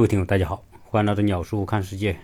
各位听友，大家好，欢迎来到鸟叔看世界。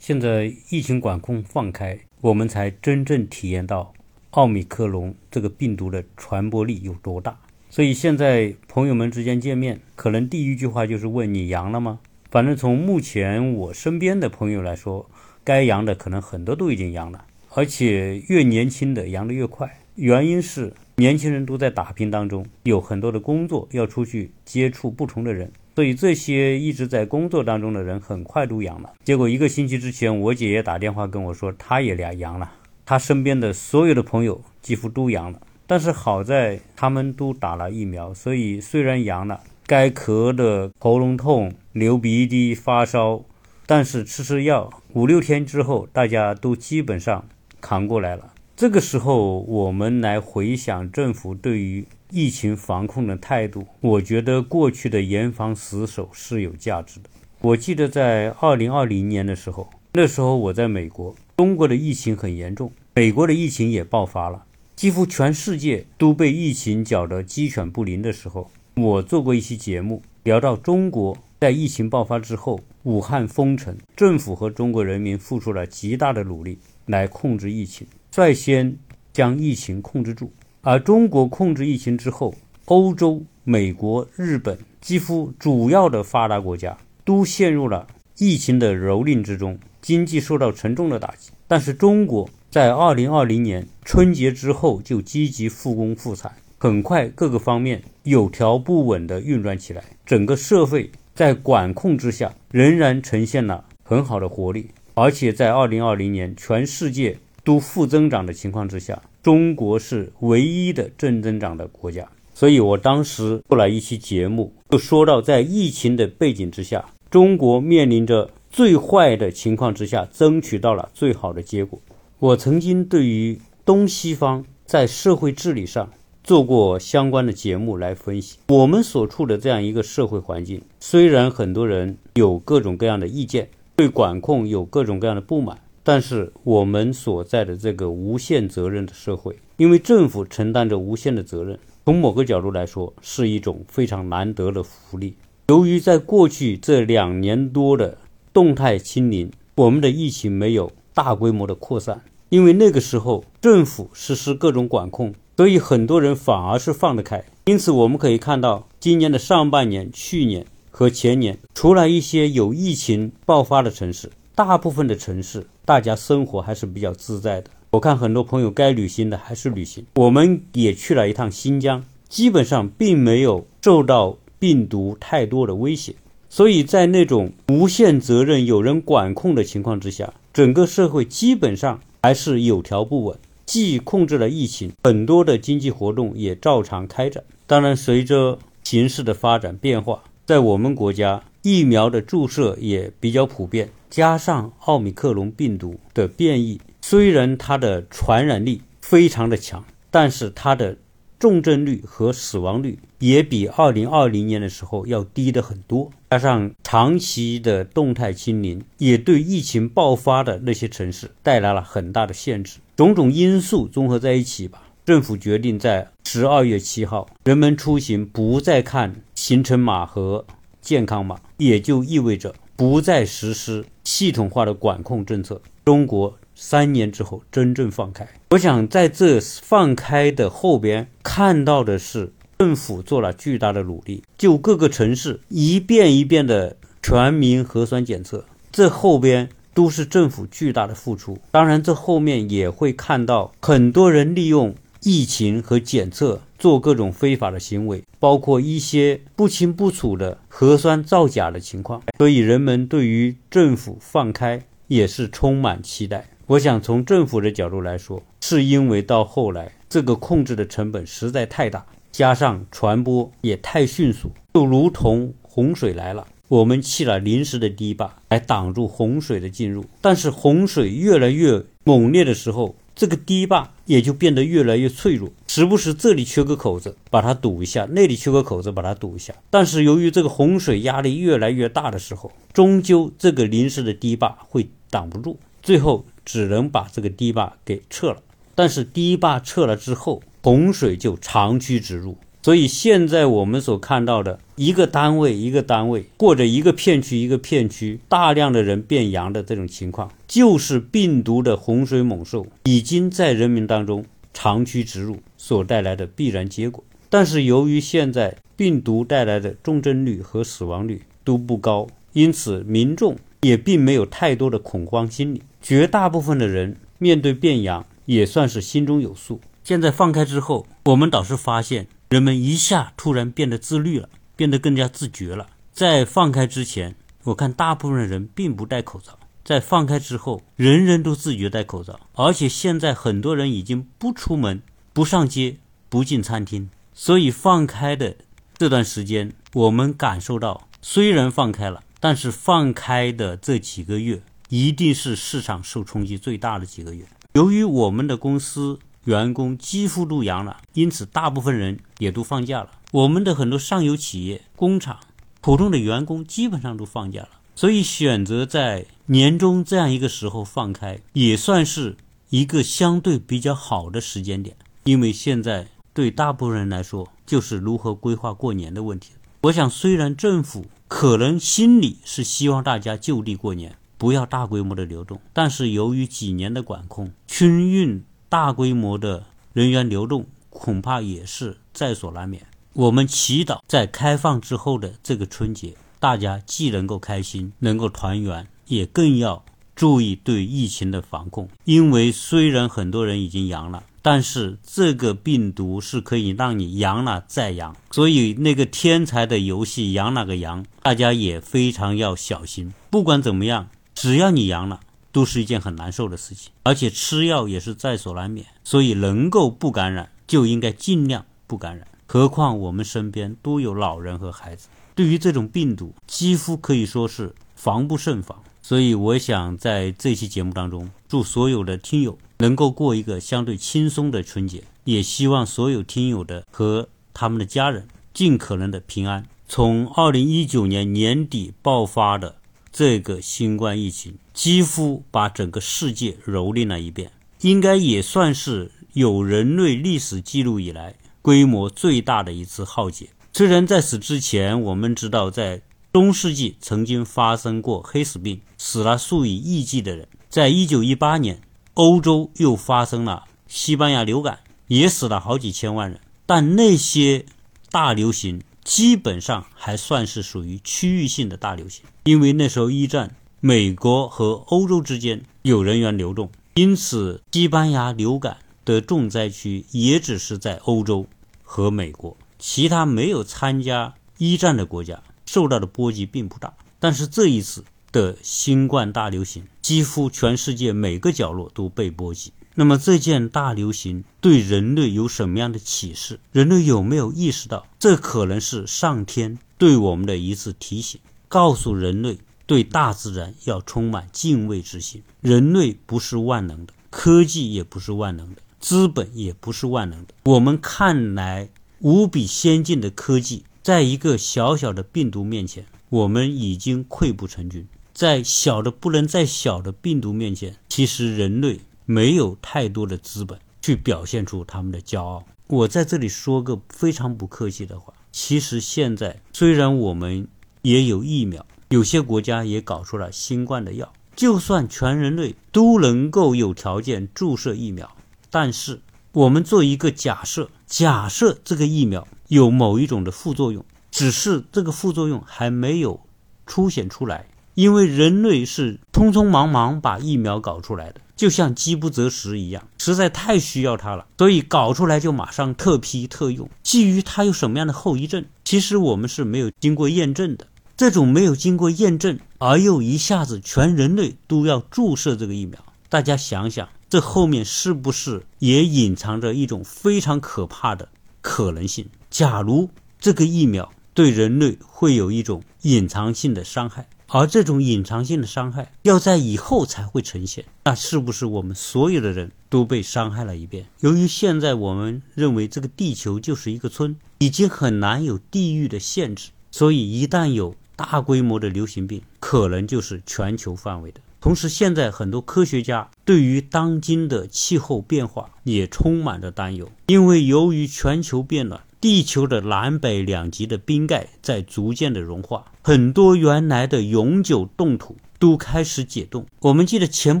现在疫情管控放开，我们才真正体验到奥密克戎这个病毒的传播力有多大。所以现在朋友们之间见面，可能第一句话就是问你阳了吗？反正从目前我身边的朋友来说，该阳的可能很多都已经阳了，而且越年轻的阳的越快。原因是年轻人都在打拼当中，有很多的工作要出去接触不同的人。所以这些一直在工作当中的人很快都阳了。结果一个星期之前，我姐姐打电话跟我说，她也俩阳了。她身边的所有的朋友几乎都阳了。但是好在他们都打了疫苗，所以虽然阳了，该咳的喉咙痛、流鼻涕、发烧，但是吃吃药，五六天之后，大家都基本上扛过来了。这个时候，我们来回想政府对于。疫情防控的态度，我觉得过去的严防死守是有价值的。我记得在二零二零年的时候，那时候我在美国，中国的疫情很严重，美国的疫情也爆发了，几乎全世界都被疫情搅得鸡犬不宁的时候，我做过一期节目，聊到中国在疫情爆发之后，武汉封城，政府和中国人民付出了极大的努力来控制疫情，率先将疫情控制住。而中国控制疫情之后，欧洲、美国、日本几乎主要的发达国家都陷入了疫情的蹂躏之中，经济受到沉重的打击。但是中国在2020年春节之后就积极复工复产，很快各个方面有条不紊地运转起来，整个社会在管控之下仍然呈现了很好的活力。而且在2020年全世界都负增长的情况之下。中国是唯一的正增长的国家，所以我当时做了一期节目，就说到在疫情的背景之下，中国面临着最坏的情况之下，争取到了最好的结果。我曾经对于东西方在社会治理上做过相关的节目来分析，我们所处的这样一个社会环境，虽然很多人有各种各样的意见，对管控有各种各样的不满。但是我们所在的这个无限责任的社会，因为政府承担着无限的责任，从某个角度来说是一种非常难得的福利。由于在过去这两年多的动态清零，我们的疫情没有大规模的扩散，因为那个时候政府实施各种管控，所以很多人反而是放得开。因此我们可以看到，今年的上半年、去年和前年，除了一些有疫情爆发的城市。大部分的城市，大家生活还是比较自在的。我看很多朋友该旅行的还是旅行。我们也去了一趟新疆，基本上并没有受到病毒太多的威胁。所以在那种无限责任、有人管控的情况之下，整个社会基本上还是有条不紊，既控制了疫情，很多的经济活动也照常开展。当然，随着形势的发展变化，在我们国家疫苗的注射也比较普遍。加上奥密克戎病毒的变异，虽然它的传染力非常的强，但是它的重症率和死亡率也比2020年的时候要低的很多。加上长期的动态清零，也对疫情爆发的那些城市带来了很大的限制。种种因素综合在一起吧，政府决定在12月7号，人们出行不再看行程码和健康码，也就意味着不再实施。系统化的管控政策，中国三年之后真正放开。我想在这放开的后边看到的是政府做了巨大的努力，就各个城市一遍一遍的全民核酸检测，这后边都是政府巨大的付出。当然，这后面也会看到很多人利用。疫情和检测做各种非法的行为，包括一些不清不楚的核酸造假的情况，所以人们对于政府放开也是充满期待。我想从政府的角度来说，是因为到后来这个控制的成本实在太大，加上传播也太迅速，就如同洪水来了，我们砌了临时的堤坝来挡住洪水的进入，但是洪水越来越猛烈的时候。这个堤坝也就变得越来越脆弱，时不时这里缺个口子，把它堵一下；那里缺个口子，把它堵一下。但是由于这个洪水压力越来越大的时候，终究这个临时的堤坝会挡不住，最后只能把这个堤坝给撤了。但是堤坝撤了之后，洪水就长驱直入，所以现在我们所看到的一个单位一个单位，或者一个片区一个片区，大量的人变阳的这种情况，就是病毒的洪水猛兽已经在人民当中长驱直入所带来的必然结果。但是由于现在病毒带来的重症率和死亡率都不高，因此民众也并没有太多的恐慌心理，绝大部分的人面对变阳也算是心中有数。现在放开之后，我们倒是发现。人们一下突然变得自律了，变得更加自觉了。在放开之前，我看大部分人并不戴口罩；在放开之后，人人都自觉戴口罩。而且现在很多人已经不出门、不上街、不进餐厅。所以放开的这段时间，我们感受到，虽然放开了，但是放开的这几个月，一定是市场受冲击最大的几个月。由于我们的公司。员工几乎都阳了，因此大部分人也都放假了。我们的很多上游企业、工厂、普通的员工基本上都放假了，所以选择在年终这样一个时候放开，也算是一个相对比较好的时间点。因为现在对大部分人来说，就是如何规划过年的问题。我想，虽然政府可能心里是希望大家就地过年，不要大规模的流动，但是由于几年的管控，春运。大规模的人员流动恐怕也是在所难免。我们祈祷在开放之后的这个春节，大家既能够开心，能够团圆，也更要注意对疫情的防控。因为虽然很多人已经阳了，但是这个病毒是可以让你阳了再阳，所以那个天才的游戏阳哪个阳，大家也非常要小心。不管怎么样，只要你阳了。都是一件很难受的事情，而且吃药也是在所难免，所以能够不感染就应该尽量不感染。何况我们身边都有老人和孩子，对于这种病毒几乎可以说是防不胜防。所以我想在这期节目当中，祝所有的听友能够过一个相对轻松的春节，也希望所有听友的和他们的家人尽可能的平安。从二零一九年年底爆发的。这个新冠疫情几乎把整个世界蹂躏了一遍，应该也算是有人类历史记录以来规模最大的一次浩劫。虽然在此之前，我们知道在中世纪曾经发生过黑死病，死了数以亿计的人；在一九一八年，欧洲又发生了西班牙流感，也死了好几千万人。但那些大流行。基本上还算是属于区域性的大流行，因为那时候一战，美国和欧洲之间有人员流动，因此西班牙流感的重灾区也只是在欧洲和美国，其他没有参加一战的国家受到的波及并不大。但是这一次的新冠大流行，几乎全世界每个角落都被波及。那么这件大流行对人类有什么样的启示？人类有没有意识到，这可能是上天对我们的一次提醒，告诉人类对大自然要充满敬畏之心。人类不是万能的，科技也不是万能的，资本也不是万能的。我们看来无比先进的科技，在一个小小的病毒面前，我们已经溃不成军。在小的不能再小的病毒面前，其实人类。没有太多的资本去表现出他们的骄傲。我在这里说个非常不客气的话，其实现在虽然我们也有疫苗，有些国家也搞出了新冠的药，就算全人类都能够有条件注射疫苗，但是我们做一个假设，假设这个疫苗有某一种的副作用，只是这个副作用还没有凸显出来，因为人类是匆匆忙忙把疫苗搞出来的。就像饥不择食一样，实在太需要它了，所以搞出来就马上特批特用。基于它有什么样的后遗症，其实我们是没有经过验证的。这种没有经过验证而又一下子全人类都要注射这个疫苗，大家想想，这后面是不是也隐藏着一种非常可怕的可能性？假如这个疫苗对人类会有一种隐藏性的伤害。而这种隐藏性的伤害要在以后才会呈现，那是不是我们所有的人都被伤害了一遍？由于现在我们认为这个地球就是一个村，已经很难有地域的限制，所以一旦有大规模的流行病，可能就是全球范围的。同时，现在很多科学家对于当今的气候变化也充满着担忧，因为由于全球变暖，地球的南北两极的冰盖在逐渐的融化，很多原来的永久冻土都开始解冻。我们记得前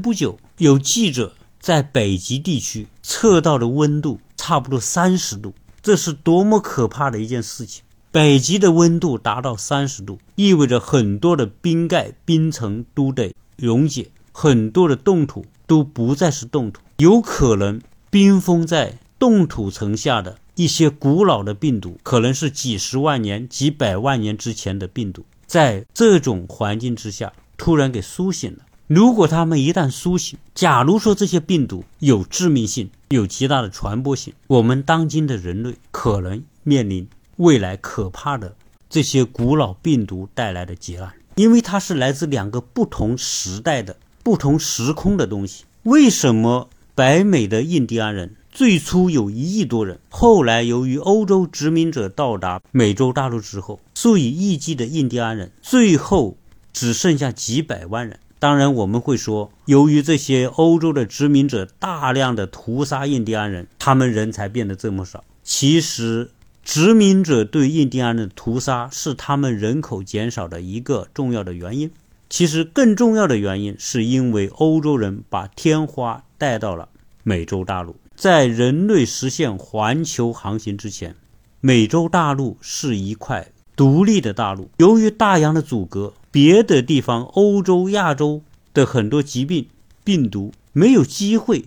不久有记者在北极地区测到的温度差不多三十度，这是多么可怕的一件事情！北极的温度达到三十度，意味着很多的冰盖、冰层都得溶解，很多的冻土都不再是冻土，有可能冰封在冻土层下的。一些古老的病毒，可能是几十万年、几百万年之前的病毒，在这种环境之下突然给苏醒了。如果他们一旦苏醒，假如说这些病毒有致命性、有极大的传播性，我们当今的人类可能面临未来可怕的这些古老病毒带来的劫难，因为它是来自两个不同时代的、不同时空的东西。为什么北美的印第安人？最初有一亿多人，后来由于欧洲殖民者到达美洲大陆之后，数以亿计的印第安人，最后只剩下几百万人。当然，我们会说，由于这些欧洲的殖民者大量的屠杀印第安人，他们人才变得这么少。其实，殖民者对印第安人的屠杀是他们人口减少的一个重要的原因。其实，更重要的原因是因为欧洲人把天花带到了美洲大陆。在人类实现环球航行之前，美洲大陆是一块独立的大陆。由于大洋的阻隔，别的地方，欧洲、亚洲的很多疾病、病毒没有机会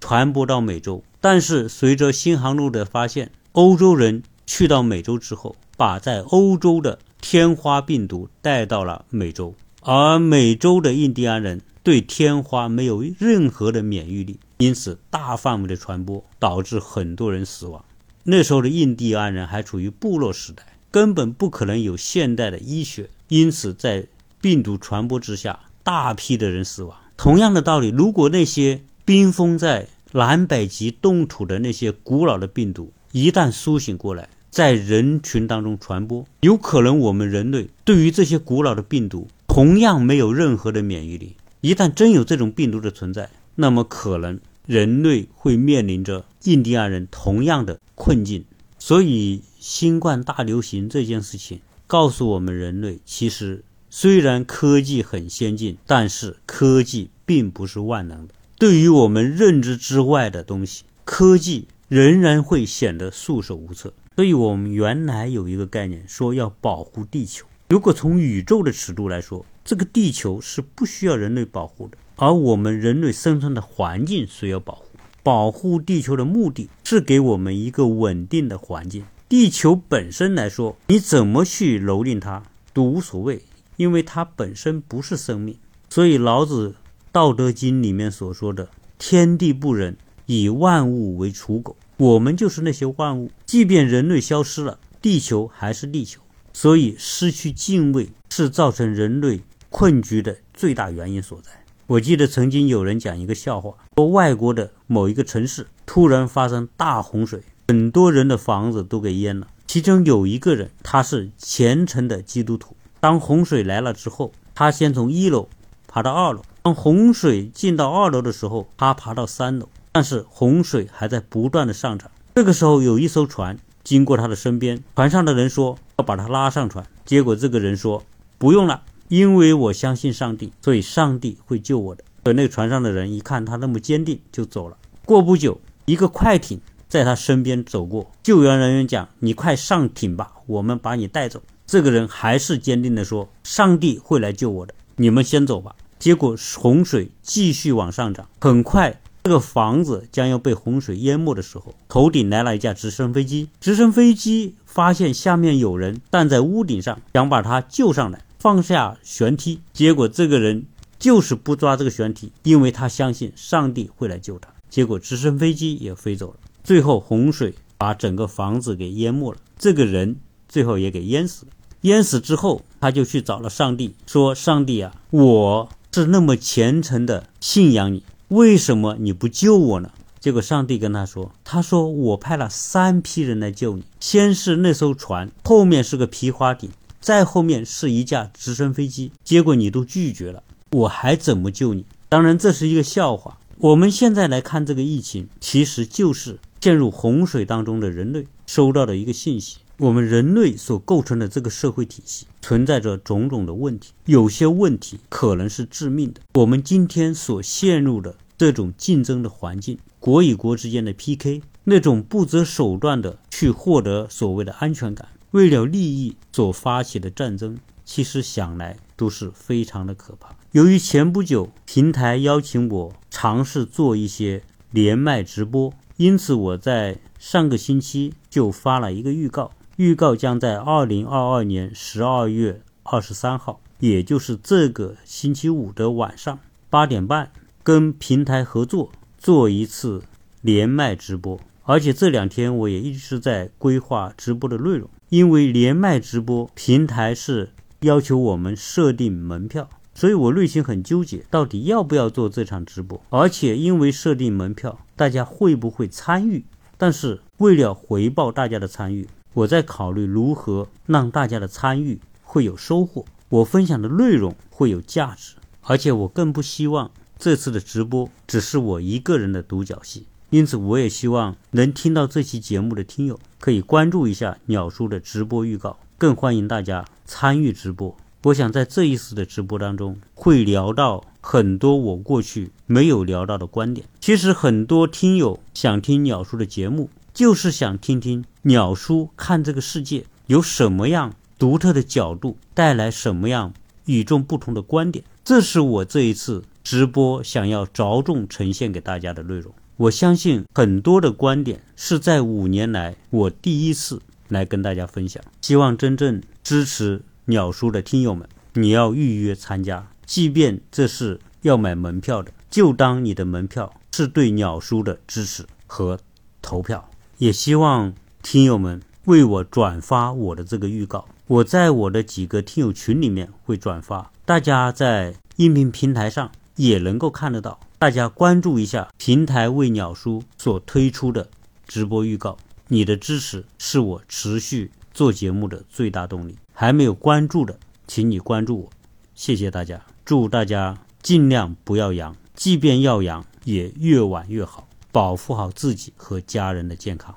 传播到美洲。但是，随着新航路的发现，欧洲人去到美洲之后，把在欧洲的天花病毒带到了美洲，而美洲的印第安人对天花没有任何的免疫力。因此，大范围的传播导致很多人死亡。那时候的印第安人还处于部落时代，根本不可能有现代的医学。因此，在病毒传播之下，大批的人死亡。同样的道理，如果那些冰封在南北极冻土的那些古老的病毒一旦苏醒过来，在人群当中传播，有可能我们人类对于这些古老的病毒同样没有任何的免疫力。一旦真有这种病毒的存在，那么可能。人类会面临着印第安人同样的困境，所以新冠大流行这件事情告诉我们：人类其实虽然科技很先进，但是科技并不是万能的。对于我们认知之外的东西，科技仍然会显得束手无策。所以，我们原来有一个概念，说要保护地球。如果从宇宙的尺度来说，这个地球是不需要人类保护的。而我们人类生存的环境需要保护，保护地球的目的是给我们一个稳定的环境。地球本身来说，你怎么去蹂躏它都无所谓，因为它本身不是生命。所以老子《道德经》里面所说的“天地不仁，以万物为刍狗”，我们就是那些万物。即便人类消失了，地球还是地球。所以失去敬畏是造成人类困局的最大原因所在。我记得曾经有人讲一个笑话，说外国的某一个城市突然发生大洪水，很多人的房子都给淹了。其中有一个人，他是虔诚的基督徒。当洪水来了之后，他先从一楼爬到二楼。当洪水进到二楼的时候，他爬到三楼，但是洪水还在不断的上涨。这个时候，有一艘船经过他的身边，船上的人说要把他拉上船，结果这个人说不用了。因为我相信上帝，所以上帝会救我的。而那船上的人一看他那么坚定，就走了。过不久，一个快艇在他身边走过，救援人员讲：“你快上艇吧，我们把你带走。”这个人还是坚定地说：“上帝会来救我的，你们先走吧。”结果洪水继续往上涨，很快这个房子将要被洪水淹没的时候，头顶来了一架直升飞机。直升飞机发现下面有人站在屋顶上，想把他救上来。放下悬梯，结果这个人就是不抓这个悬梯，因为他相信上帝会来救他。结果直升飞机也飞走了，最后洪水把整个房子给淹没了，这个人最后也给淹死了。淹死之后，他就去找了上帝，说：“上帝啊，我是那么虔诚的信仰你，为什么你不救我呢？”结果上帝跟他说：“他说我派了三批人来救你，先是那艘船，后面是个皮划艇。”再后面是一架直升飞机，结果你都拒绝了，我还怎么救你？当然这是一个笑话。我们现在来看这个疫情，其实就是陷入洪水当中的人类收到的一个信息：我们人类所构成的这个社会体系存在着种种的问题，有些问题可能是致命的。我们今天所陷入的这种竞争的环境，国与国之间的 PK，那种不择手段的去获得所谓的安全感，为了利益所发起的战争，其实想来都是非常的可怕。由于前不久平台邀请我尝试做一些连麦直播。因此，我在上个星期就发了一个预告，预告将在二零二二年十二月二十三号，也就是这个星期五的晚上八点半，跟平台合作做一次连麦直播。而且这两天我也一直在规划直播的内容，因为连麦直播平台是要求我们设定门票。所以我内心很纠结，到底要不要做这场直播？而且因为设定门票，大家会不会参与？但是为了回报大家的参与，我在考虑如何让大家的参与会有收获，我分享的内容会有价值。而且我更不希望这次的直播只是我一个人的独角戏。因此，我也希望能听到这期节目的听友可以关注一下鸟叔的直播预告，更欢迎大家参与直播。我想在这一次的直播当中，会聊到很多我过去没有聊到的观点。其实很多听友想听鸟叔的节目，就是想听听鸟叔看这个世界有什么样独特的角度，带来什么样与众不同的观点。这是我这一次直播想要着重呈现给大家的内容。我相信很多的观点是在五年来我第一次来跟大家分享。希望真正支持。鸟叔的听友们，你要预约参加，即便这是要买门票的，就当你的门票是对鸟叔的支持和投票。也希望听友们为我转发我的这个预告，我在我的几个听友群里面会转发，大家在音频平台上也能够看得到。大家关注一下平台为鸟叔所推出的直播预告，你的支持是我持续做节目的最大动力。还没有关注的，请你关注我，谢谢大家，祝大家尽量不要阳，即便要阳，也越晚越好，保护好自己和家人的健康。